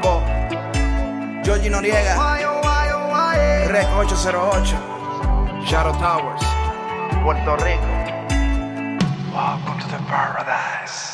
Papo, Georgie Noriega, Rec 808, Shadow Towers, Puerto Rico. Welcome to the paradise.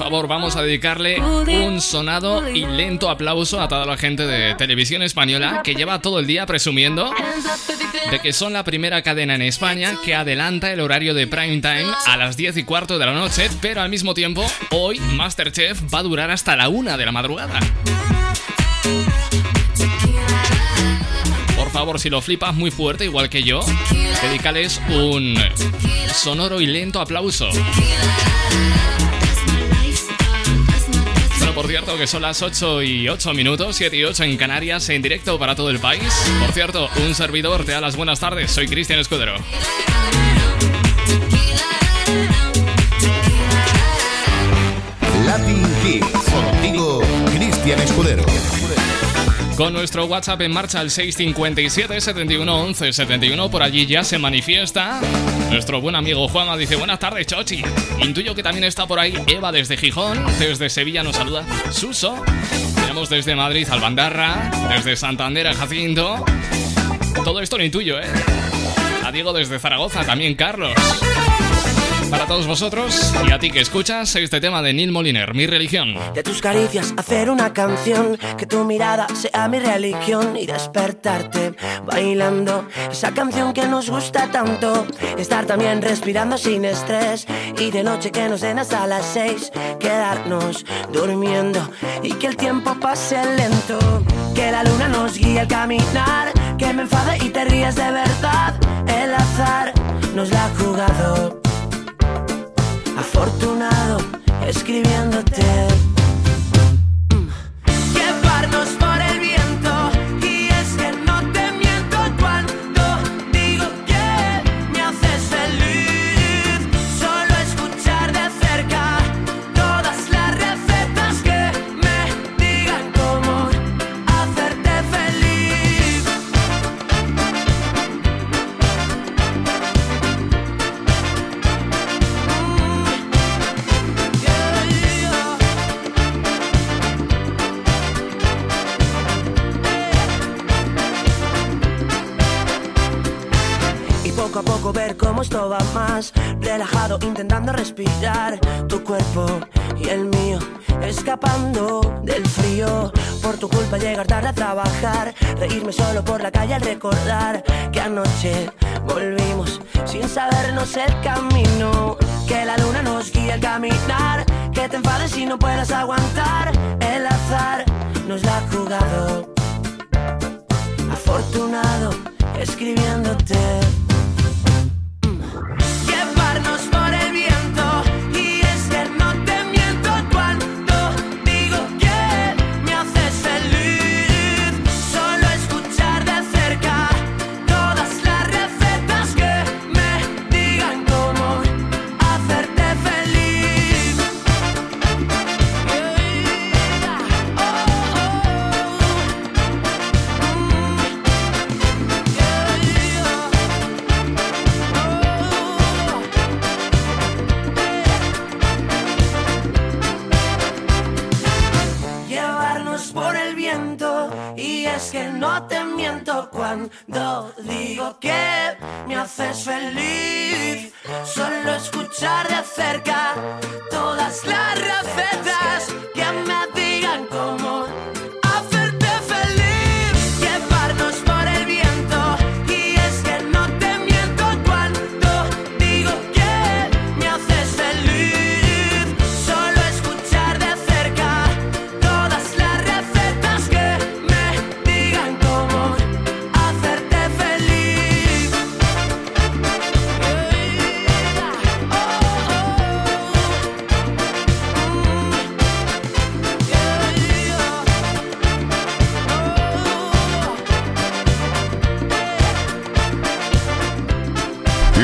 Favor, vamos a dedicarle un sonado y lento aplauso a toda la gente de televisión española que lleva todo el día presumiendo de que son la primera cadena en España que adelanta el horario de prime time a las 10 y cuarto de la noche, pero al mismo tiempo, hoy Masterchef va a durar hasta la una de la madrugada. Por favor, si lo flipas muy fuerte, igual que yo, dedícales un sonoro y lento aplauso. Cierto, que son las 8 y 8 minutos, 7 y 8 en Canarias, en directo para todo el país. Por cierto, un servidor te da las buenas tardes. Soy Cristian Escudero. Con nuestro WhatsApp en marcha al 657 71 11 71. Por allí ya se manifiesta. Nuestro buen amigo Juanma dice: Buenas tardes, Chochi. Intuyo que también está por ahí Eva desde Gijón. Desde Sevilla nos saluda Suso. Tenemos desde Madrid Albandarra. Desde Santander a Jacinto. Todo esto lo intuyo, ¿eh? A Diego desde Zaragoza, también Carlos para todos vosotros y a ti que escuchas este tema de Neil Moliner, Mi Religión. De tus caricias hacer una canción, que tu mirada sea mi religión y despertarte bailando esa canción que nos gusta tanto. Estar también respirando sin estrés y de noche que nos den hasta las seis, quedarnos durmiendo y que el tiempo pase lento. Que la luna nos guíe al caminar, que me enfade y te rías de verdad. El azar nos la ha jugado afortunado escribiéndote. Trabajar, reírme solo por la calle al recordar que anoche volvimos sin sabernos el camino, que la luna nos guía al caminar, que te enfades y no puedas aguantar, me haces feliz. Solo escuchar de cerca todas las recetas que me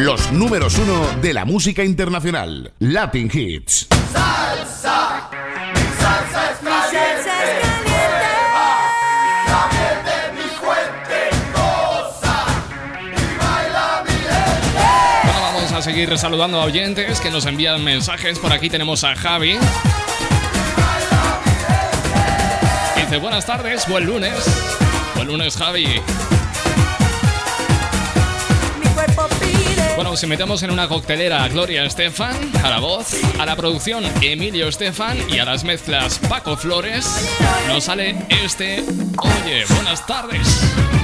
Los números uno de la música internacional. Latin Hits. Bueno, vamos a seguir saludando a oyentes que nos envían mensajes. Por aquí tenemos a Javi. Dice, buenas tardes, buen lunes. Buen lunes, Javi. Bueno, si metemos en una coctelera a Gloria Estefan, a la voz, a la producción Emilio Estefan y a las mezclas Paco Flores, nos sale este Oye, buenas tardes.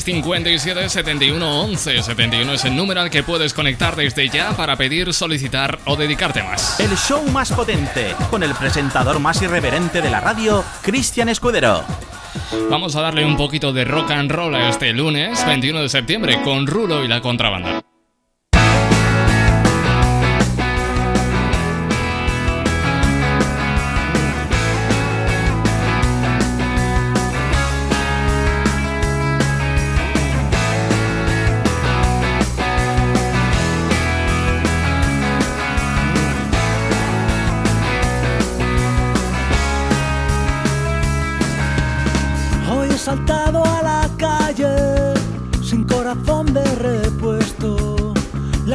657 71 11 71 es el número al que puedes conectar desde ya para pedir, solicitar o dedicarte más. El show más potente, con el presentador más irreverente de la radio, Cristian Escudero. Vamos a darle un poquito de rock and roll a este lunes 21 de septiembre con Rulo y la contrabanda.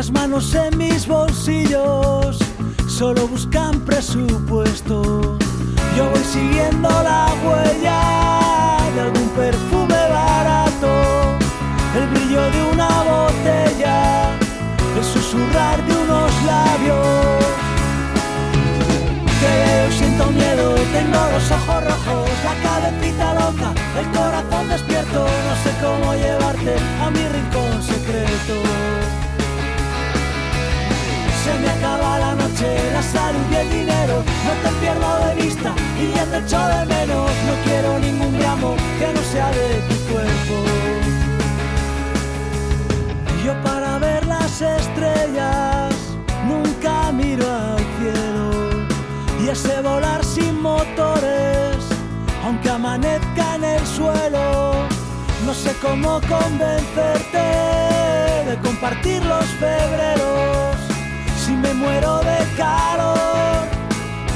Las manos en mis bolsillos solo buscan presupuesto. Yo voy siguiendo la huella de algún perfume barato, el brillo de una botella, el susurrar de unos labios. Te veo, siento miedo, tengo los ojos rojos, la cabecita loca, el corazón despierto, no sé cómo llevarte a mi rincón secreto se me acaba la noche, la salud y el dinero, no te pierdo de vista y ya te echo de menos, no quiero ningún gramo que no sea de tu cuerpo. Yo para ver las estrellas nunca miro al cielo. Y ese volar sin motores, aunque amanezca en el suelo, no sé cómo convencerte de compartir los febreros si me muero de calor,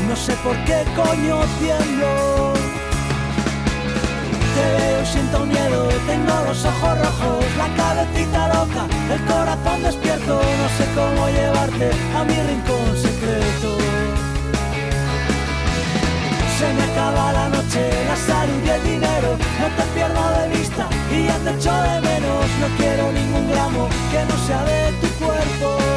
no sé por qué coño tiemblo. Te veo, siento miedo, tengo los ojos rojos, la cabecita loca, el corazón despierto, no sé cómo llevarte a mi rincón secreto. Se me acaba la noche, la salud y el dinero, no te pierdo de vista y ya te echo de menos, no quiero ningún gramo que no sea de tu cuerpo.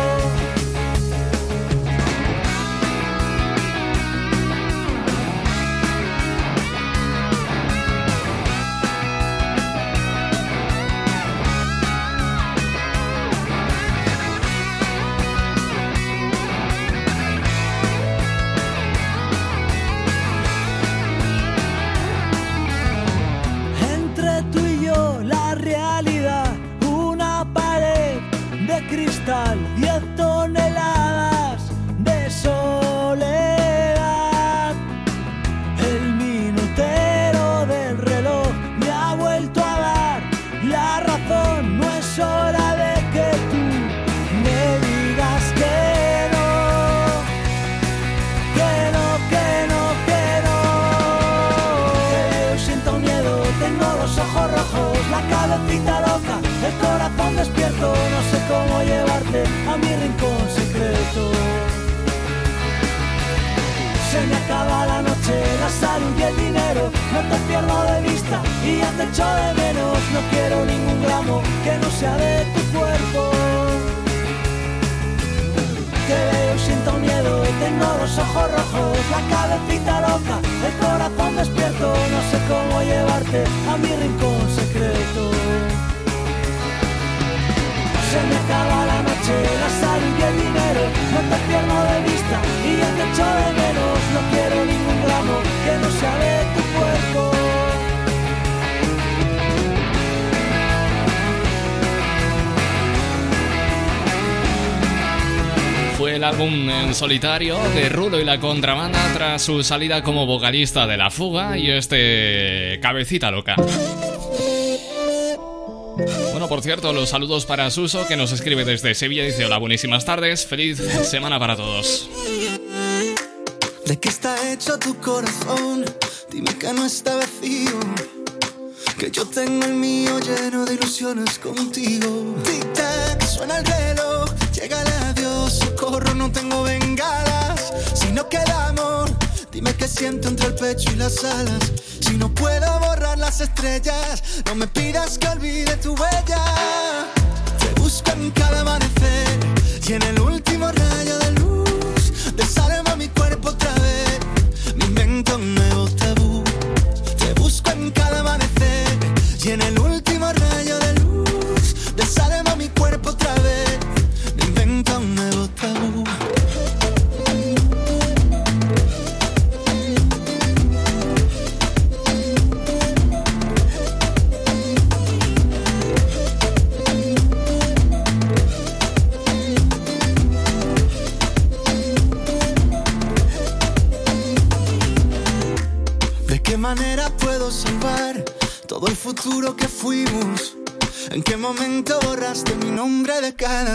y ya te echo de menos. No quiero ningún gramo que no sea de tu cuerpo. Te veo siento miedo, tengo los ojos rojos, la cabecita loca, el corazón despierto. No sé cómo llevarte a mi rincón secreto. Se me acaba la noche, la sal y el dinero, no te pierdo de vista y ya te echo de menos. No quiero ningún gramo que no sea de tu cuerpo. Solitario de Rulo y la contrabanda tras su salida como vocalista de La Fuga y este cabecita loca. Bueno, por cierto, los saludos para Suso que nos escribe desde Sevilla. Dice: Hola, buenísimas tardes, feliz semana para todos. ¿De qué está hecho tu corazón? Dime que no está vacío. Que yo tengo el mío lleno de ilusiones contigo. Tic-tac, suena el reloj, llega el adiós, socorro, no tengo bengalas. Si no queda amor, dime qué siento entre el pecho y las alas. Si no puedo borrar las estrellas, no me pidas que olvide tu huella. Te busco en cada amanecer y en el último rayo de luz, desarma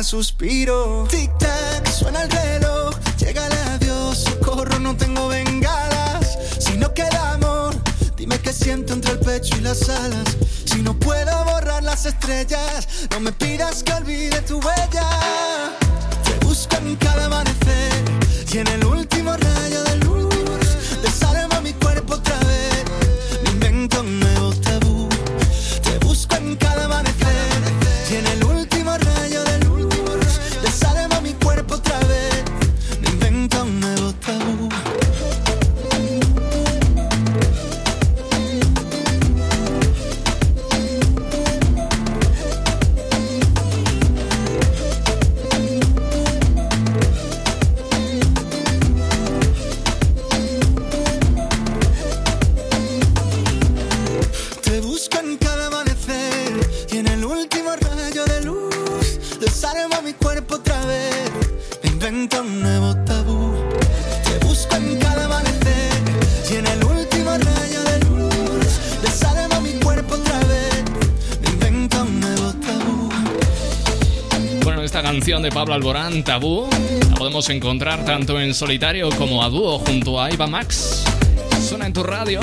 suspiro. Pablo Alborán, Tabú. La podemos encontrar tanto en solitario como a dúo junto a Iva Max. Suena en tu radio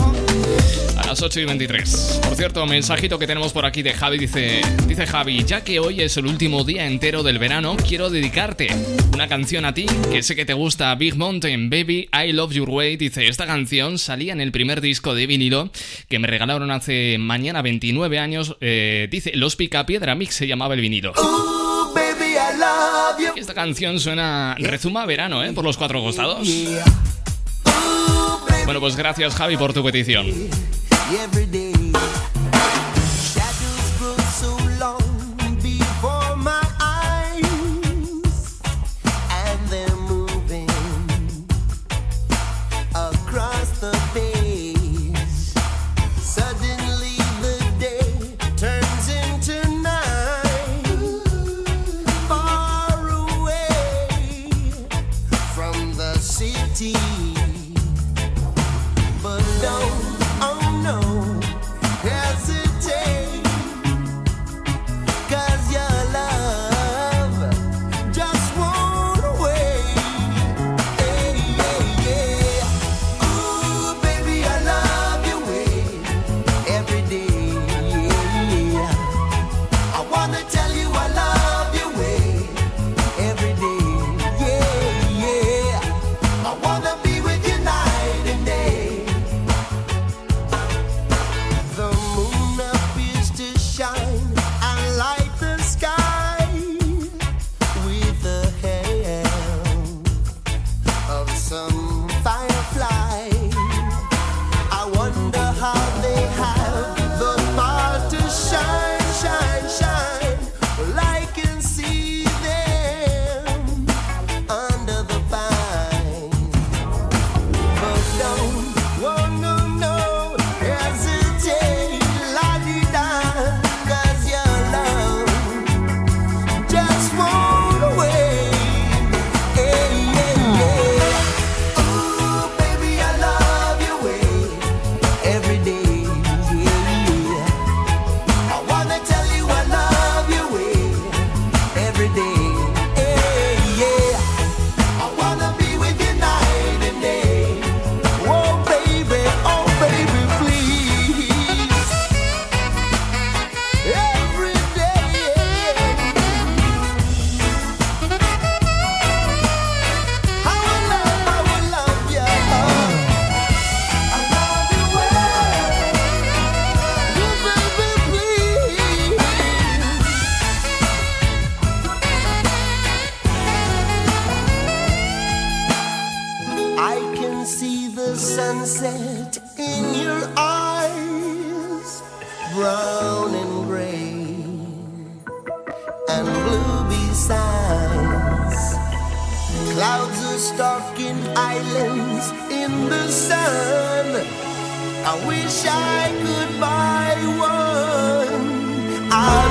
a las 8 y 23. Por cierto, mensajito que tenemos por aquí de Javi dice, dice Javi, ya que hoy es el último día entero del verano, quiero dedicarte una canción a ti que sé que te gusta, Big Mountain Baby, I Love Your Way. Dice, esta canción salía en el primer disco de vinilo que me regalaron hace mañana 29 años. Eh, dice, Los Picapiedra Mix se llamaba el vinilo. Esta canción suena rezuma verano, ¿eh? Por los cuatro costados. Bueno, pues gracias Javi por tu petición. on the the sun. I wish I could buy one. I'll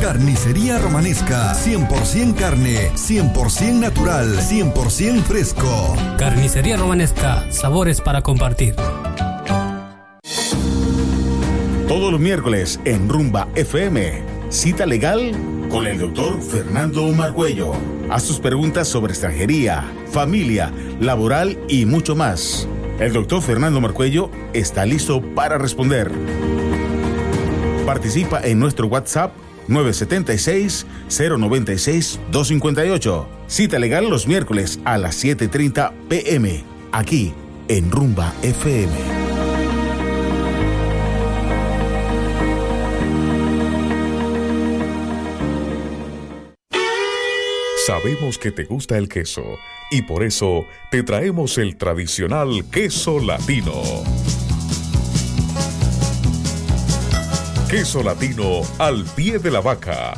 Carnicería Romanesca, 100% carne, 100% natural, 100% fresco. Carnicería Romanesca, sabores para compartir. Todos los miércoles en Rumba FM, cita legal con el doctor Fernando Margüello. Haz tus preguntas sobre extranjería, familia, laboral y mucho más. El doctor Fernando Marcuello está listo para responder. Participa en nuestro WhatsApp 976-096-258. Cita legal los miércoles a las 7.30 pm, aquí en Rumba FM. Sabemos que te gusta el queso y por eso te traemos el tradicional queso latino. Queso latino al pie de la vaca,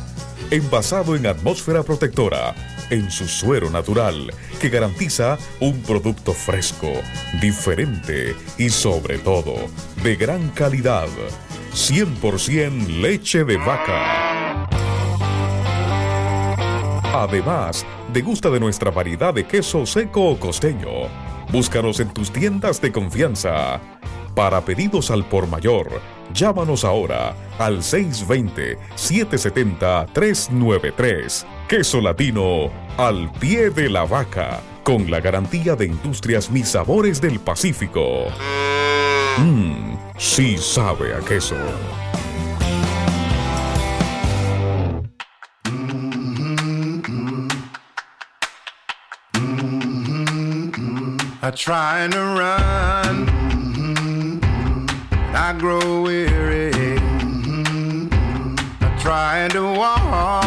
envasado en atmósfera protectora, en su suero natural, que garantiza un producto fresco, diferente y sobre todo de gran calidad. 100% leche de vaca. Además, degusta de nuestra variedad de queso seco o costeño. Búscanos en tus tiendas de confianza. Para pedidos al por mayor, llámanos ahora al 620-770-393. Queso latino al pie de la vaca, con la garantía de Industrias Mis Sabores del Pacífico. Mmm, sí sabe a queso. I try to run, I grow weary. Mm-hmm. I try to walk,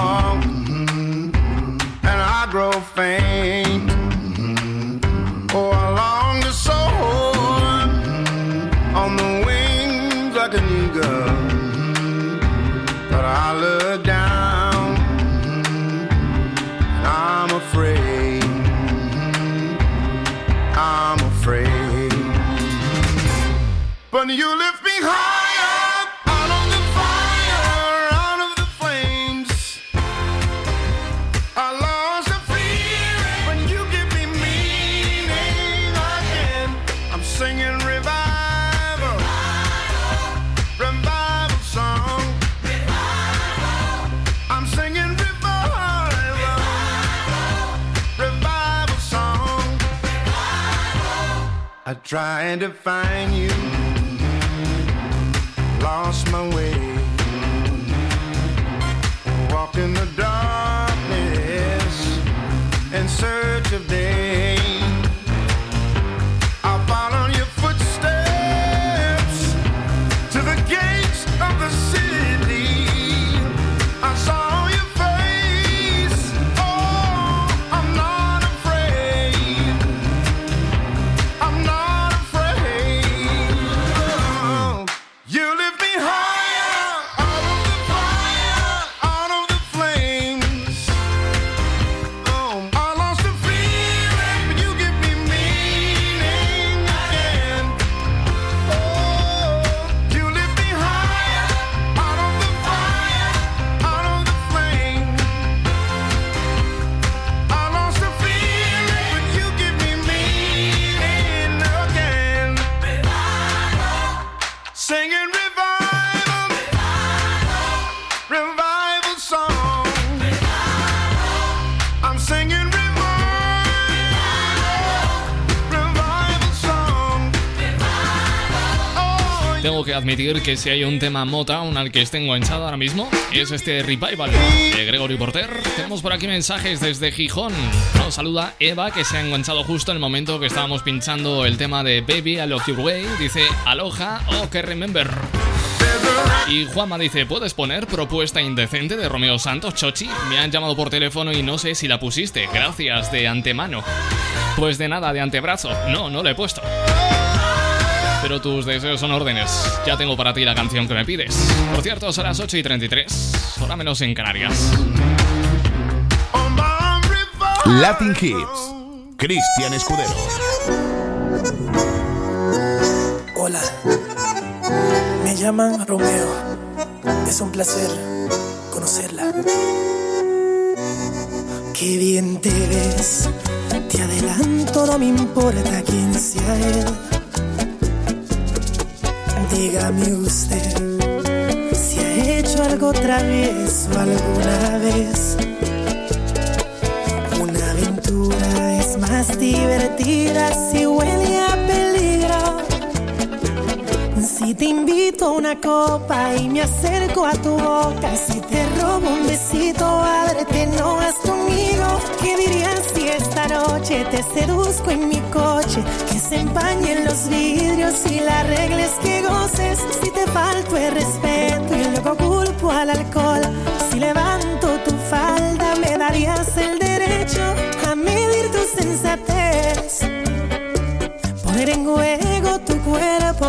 Tried to find you, admitir que si hay un tema Motown al que esté enganchado ahora mismo, es este Revival de Gregory Porter. Tenemos por aquí mensajes desde Gijón. Nos saluda Eva, que se ha enganchado justo en el momento que estábamos pinchando el tema de Baby, I Love Your Way. Dice Aloha o que Remember. Y Juanma dice, ¿puedes poner propuesta indecente de Romeo Santos, Chochi? Me han llamado por teléfono y no sé si la pusiste. Gracias, de antemano. Pues de nada, de antebrazo. No, no la he puesto. Pero tus deseos son órdenes. Ya tengo para ti la canción que me pides. Por cierto, son las 8 y 33. Hora menos en Canarias. Latin Hits. Cristian Escudero. Hola, me llaman Romeo. Es un placer conocerla. Qué bien te ves. Te adelanto, no me importa quién sea él. Dígame usted si ha hecho algo travieso alguna vez. Una aventura es más divertida si huele a peligro. Si te invito a una copa y me acerco a tu boca, si te robo un besito, ábrete, no conmigo. ¿Qué dirías si esta noche te seduzco en mi coche? Que se empañen los vidrios y la regla es que goces. Si te falto el respeto y luego culpo al alcohol, si levanto tu falda, me darías el derecho a medir tu sensatez. Poner en juego tu cuerpo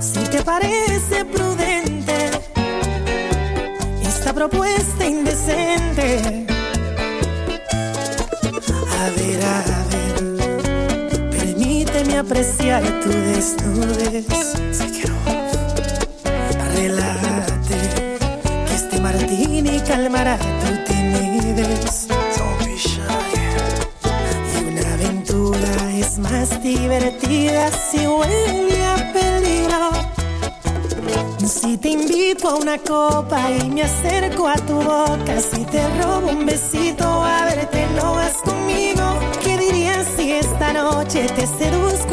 si te parece prudente esta propuesta apreciar tu desnudez. Si quiero, relájate, que este martini calmará tu timidez. Don't be shy. Y una aventura es más divertida si huele a peligro. Si te invito a una copa y me acerco a tu boca, si te robo un besito, a verte no vas conmigo. ¿Qué dirías si esta noche te seduzco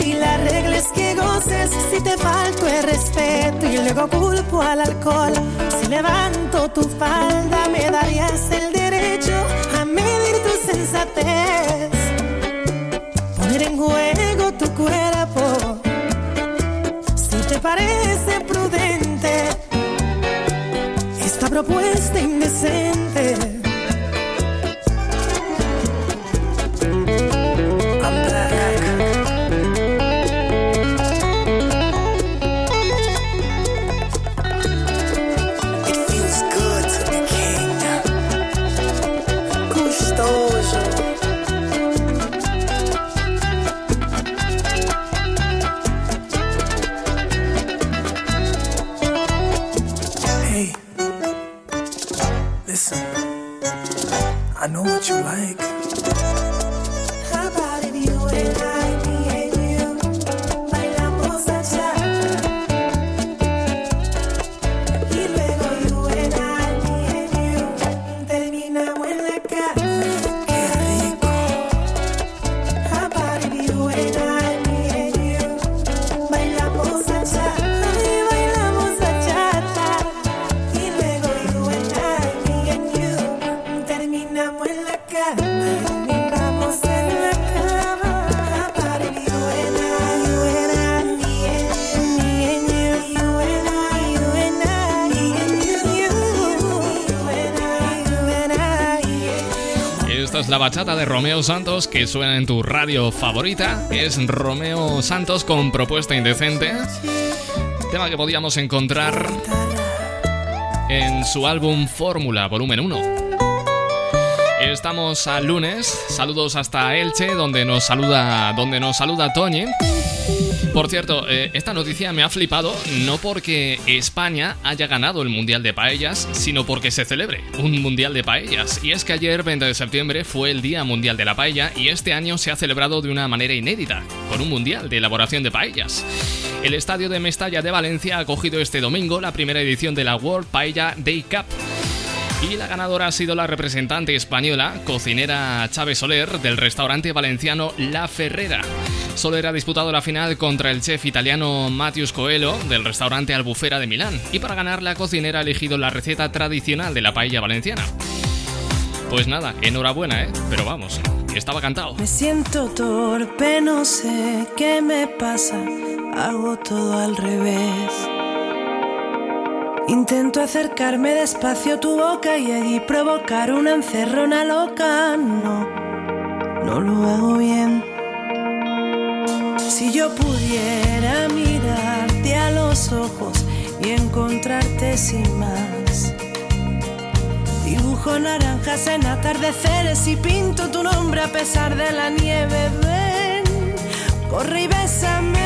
y la regla es que goces. Si te falto el respeto y luego culpo al alcohol, si levanto tu falda, me darías el derecho a medir tu sensatez. Poner en juego tu cuerpo si te parece prudente esta propuesta indecente. Listen. I know what you like. How about if you and I, la bachata de Romeo Santos que suena en tu radio favorita. Es Romeo Santos con propuesta indecente. Tema que podíamos encontrar en su álbum Fórmula Volumen 1. Estamos al lunes. Saludos hasta Elche, donde nos saluda, donde nos saluda Toñi. Por cierto, eh, esta noticia me ha flipado no porque España haya ganado el Mundial de Paellas, sino porque se celebre un Mundial de Paellas. Y es que ayer, 20 de septiembre, fue el Día Mundial de la Paella y este año se ha celebrado de una manera inédita, con un Mundial de elaboración de paellas. El estadio de Mestalla de Valencia ha acogido este domingo la primera edición de la World Paella Day Cup. Y la ganadora ha sido la representante española, cocinera Chávez Soler, del restaurante valenciano La Ferrera. Soler ha disputado la final contra el chef italiano Matius Coelho, del restaurante Albufera de Milán, y para ganar la cocinera ha elegido la receta tradicional de la paella valenciana. Pues nada, enhorabuena, ¿eh? Pero vamos, estaba cantado. Me siento torpe, no sé qué me pasa, hago todo al revés. Intento acercarme despacio a tu boca y allí provocar una encerrona loca. No, no lo hago bien. Yo pudiera mirarte a los ojos y encontrarte sin más. Dibujo naranjas en atardeceres y pinto tu nombre a pesar de la nieve. Ven, corre y bésame.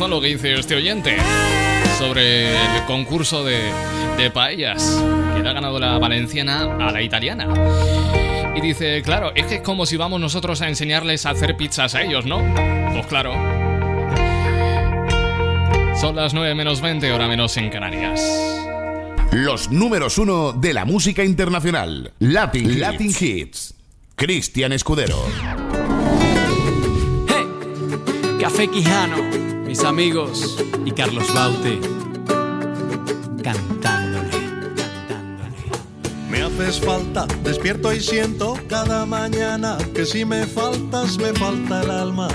Razón lo que dice este oyente sobre el concurso de, de paellas que le ha ganado la valenciana a la italiana. Y dice, claro, es que es como si vamos nosotros a enseñarles a hacer pizzas a ellos, ¿no? Pues claro. Son las 9 menos 20, hora menos en Canarias. Los números uno de la música internacional. Latin, Latin Hits. Cristian Escudero. Café Quijano, mis amigos y Carlos Baute cantándole. Me haces falta, despierto y siento cada mañana que si me faltas me falta el alma.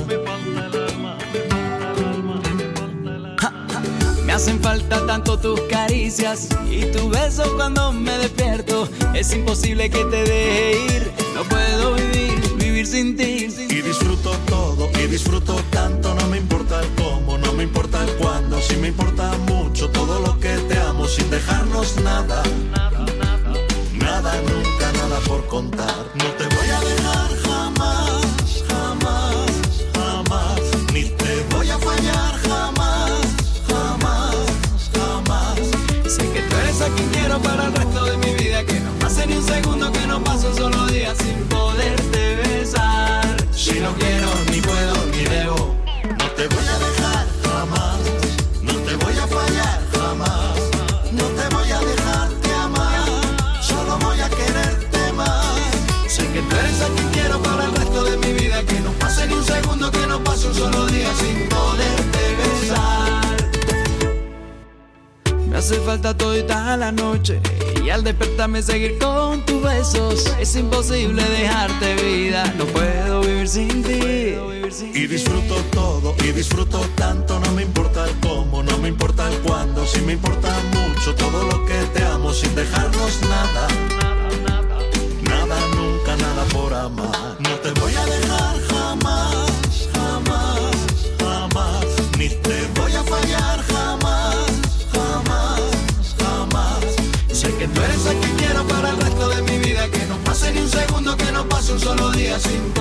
Me hacen falta tanto tus caricias y tu beso cuando me despierto. Es imposible que te deje ir, no puedo vivir, vivir sin ti. Y disfruto todo y disfruto tanto, no me importa el me importa el cuándo, sí me importa despertarme seguir con tus besos. Es imposible dejarte vida, no puedo vivir sin ti. Y disfruto todo y disfruto tanto, no me importa el cómo, no me importa el cuándo, sí me importa mucho todo lo que te amo sin dejarnos. Nada, Martin.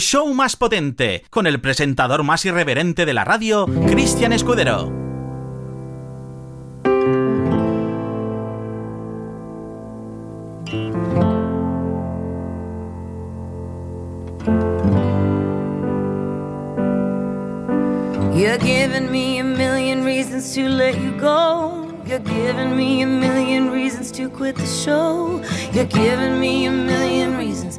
Show más potente, con el presentador más irreverente de la radio, Cristian Escudero. You're giving me a million reasons to let you go. You're giving me a million reasons to quit the show. You're giving me a million reasons.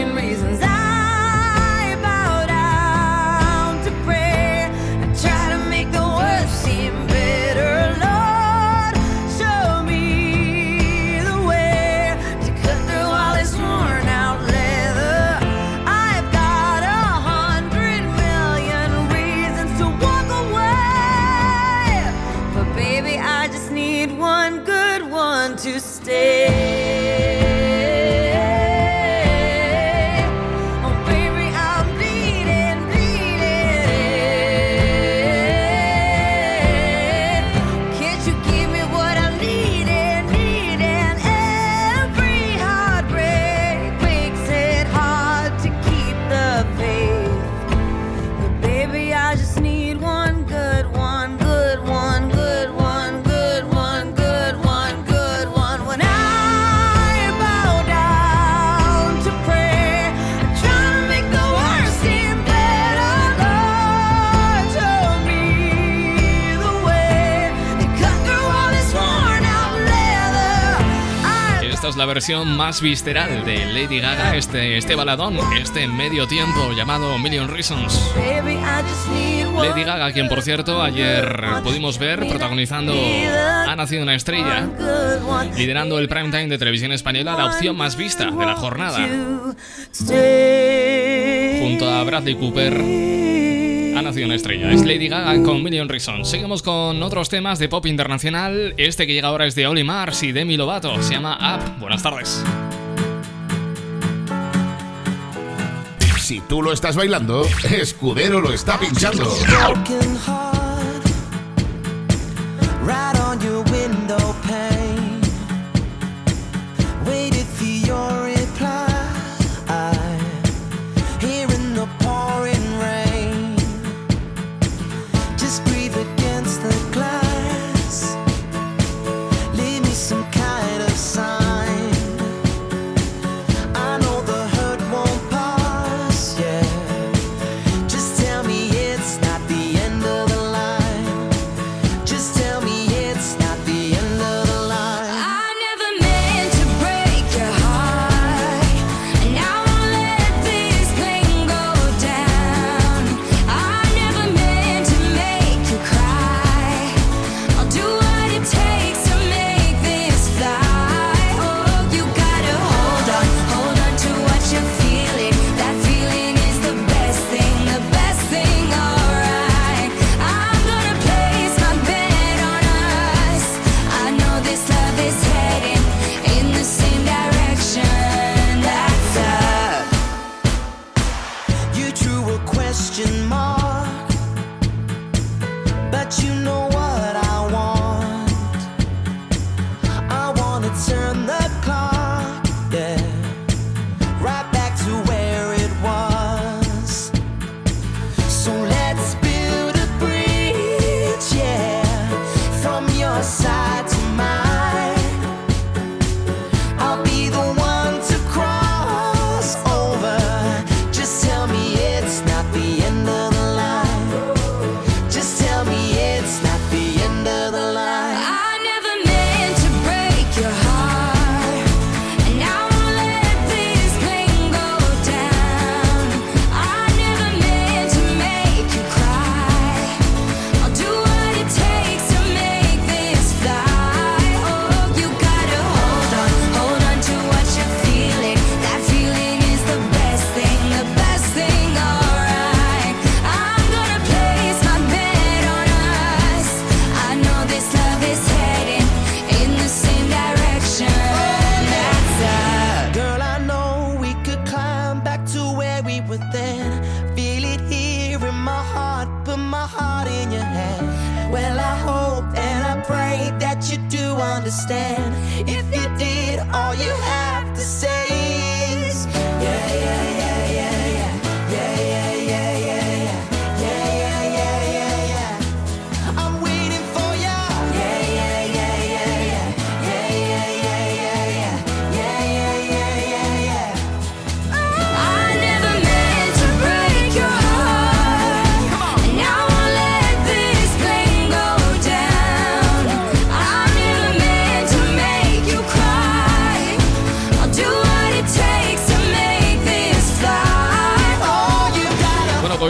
Es la versión más visceral de Lady Gaga, este, este baladón, este medio tiempo llamado Million Reasons. Lady Gaga, quien por cierto ayer pudimos ver protagonizando Ha nacido una estrella, liderando el prime time de televisión española, la opción más vista de la jornada, junto a Bradley Cooper. Ha nacido una estrella, es Lady Gaga con Million Reasons. Seguimos con otros temas de pop internacional. Este que llega ahora es de Oli Mars y Demi Lovato, se llama Up. Buenas tardes. Si tú lo estás bailando, Escudero lo está pinchando.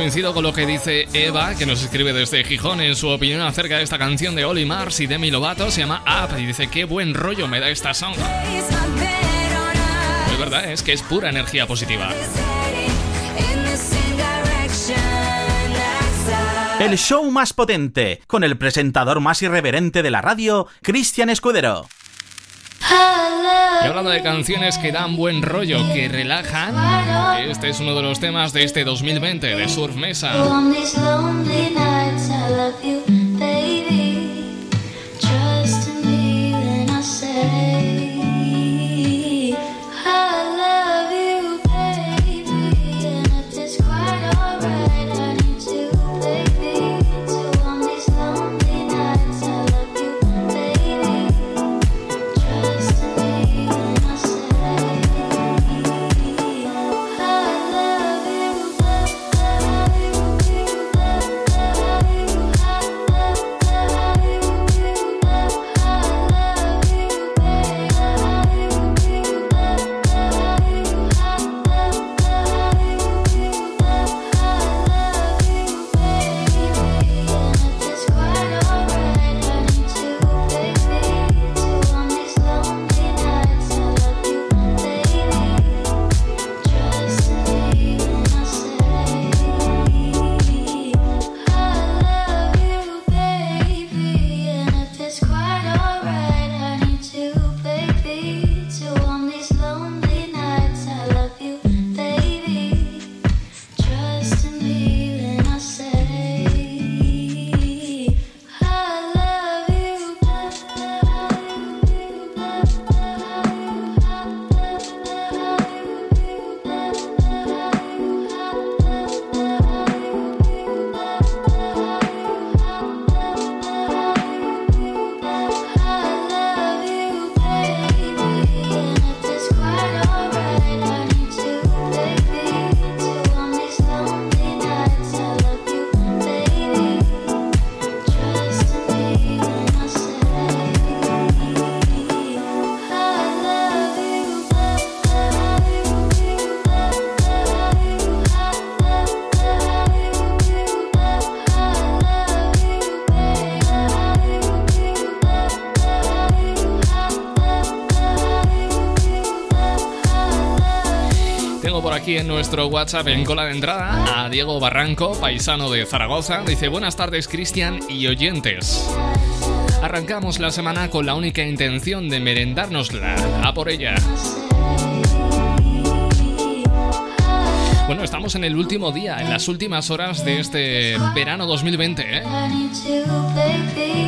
coincido con lo que dice Eva, que nos escribe desde Gijón, en su opinión acerca de esta canción de Oli Mars y Demi Lovato. Se llama Up y dice: Qué buen rollo me da esta sound. Es verdad, es que es pura energía positiva. El show más potente, con el presentador más irreverente de la radio, Cristian Escudero. Y hablando de canciones que dan buen rollo, que relajan, este es uno de los temas de este 2020 de Surf Mesa. nuestro WhatsApp en cola de entrada a Diego Barranco, paisano de Zaragoza. Dice buenas tardes Cristian y oyentes. Arrancamos la semana con la única intención de merendárnosla. A por ella. Bueno, estamos en el último día, en las últimas horas de este verano 2020. ¿eh?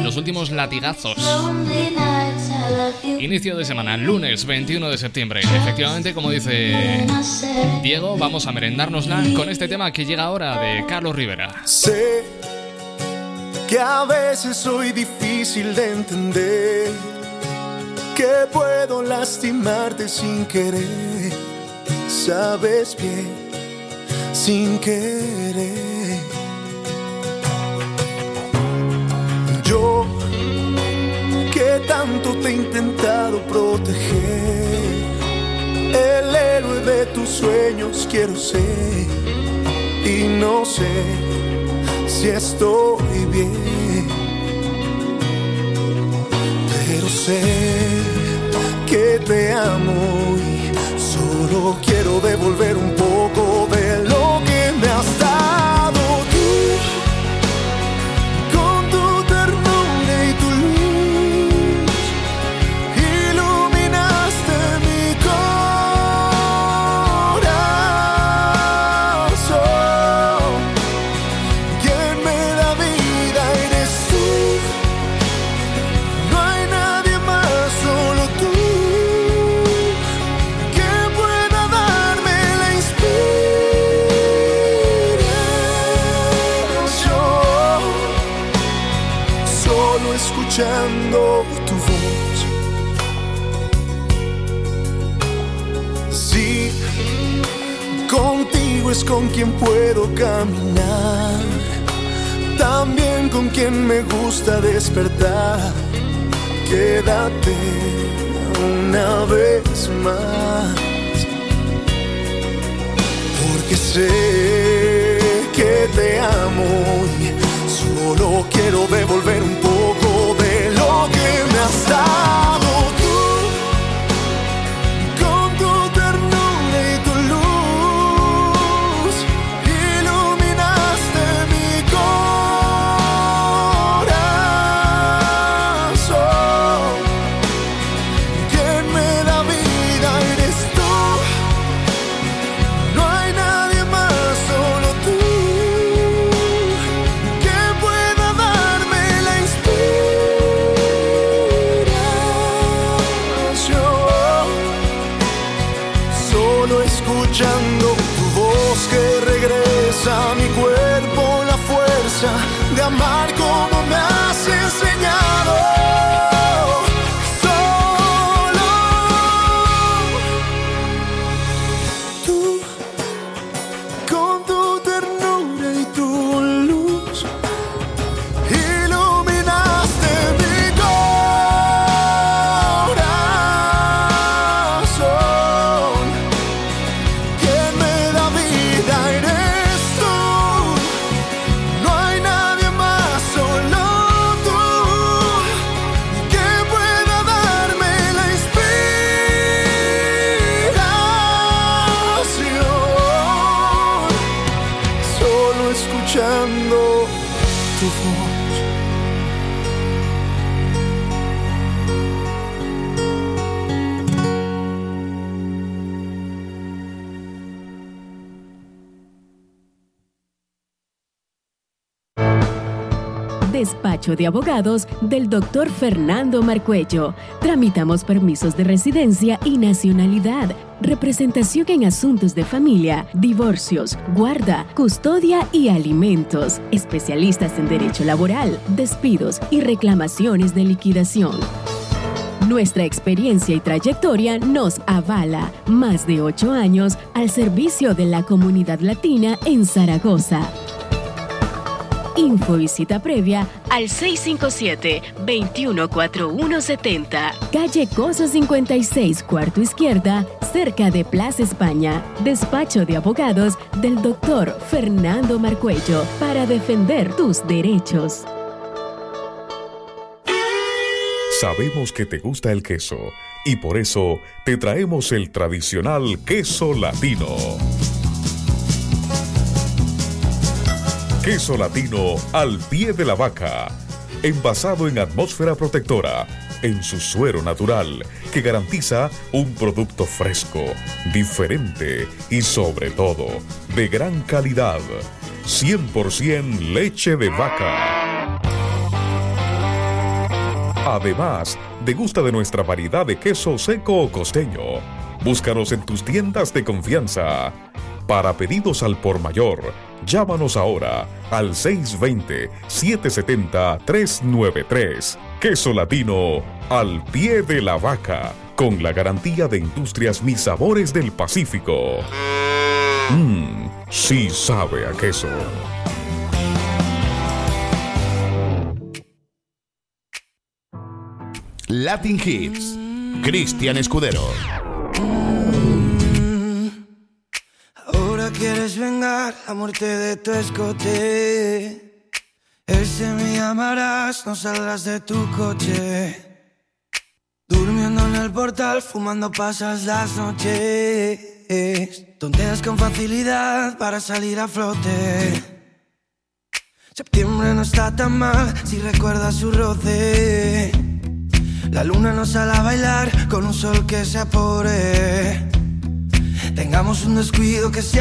Los últimos latigazos. Inicio de semana, lunes 21 de septiembre. Efectivamente, como dice Diego, vamos a merendárnosla con este tema que llega ahora de Carlos Rivera. Sé que a veces soy difícil de entender, que puedo lastimarte sin querer, sabes bien, sin querer. Yo tanto te he intentado proteger, el héroe de tus sueños quiero ser. Y no sé si estoy bien, pero sé que te amo y solo quiero devolver un poco caminar. También con quien me gusta despertar. Quédate una vez más. Porque sé que te amo y solo quiero devolver un poco de lo que me has dado de amar De abogados del doctor Fernando Marcuello. Tramitamos permisos de residencia y nacionalidad, representación en asuntos de familia, divorcios, guarda, custodia y alimentos. Especialistas en derecho laboral, despidos y reclamaciones de liquidación. Nuestra experiencia y trayectoria nos avala. Más de ocho años al servicio de la comunidad latina en Zaragoza. Info y cita previa al 657-214170. Calle Coso 56, cuarto izquierda, cerca de Plaza España. Despacho de abogados del doctor Fernando Marcuello para defender tus derechos. Sabemos que te gusta el queso y por eso te traemos el tradicional queso latino. Queso latino al pie de la vaca, envasado en atmósfera protectora, en su suero natural que garantiza un producto fresco, diferente y sobre todo de gran calidad. 100% leche de vaca. Además, degusta de nuestra variedad de queso seco o costeño. Búscanos en tus tiendas de confianza. Para pedidos al por mayor, llámanos ahora al 620-770-393. Queso latino al pie de la vaca, con la garantía de Industrias Mis Sabores del Pacífico. Mmm, sí sabe a queso. Latin Hits. Cristian Escudero. Quieres vengar la muerte de tu escote. Ese me llamarás, no saldrás de tu coche. Durmiendo en el portal, fumando pasas las noches. Tonteas con facilidad para salir a flote. Septiembre no está tan mal si recuerdas su roce. La luna nos sale a bailar con un sol que se apore. Tengamos un descuido que sea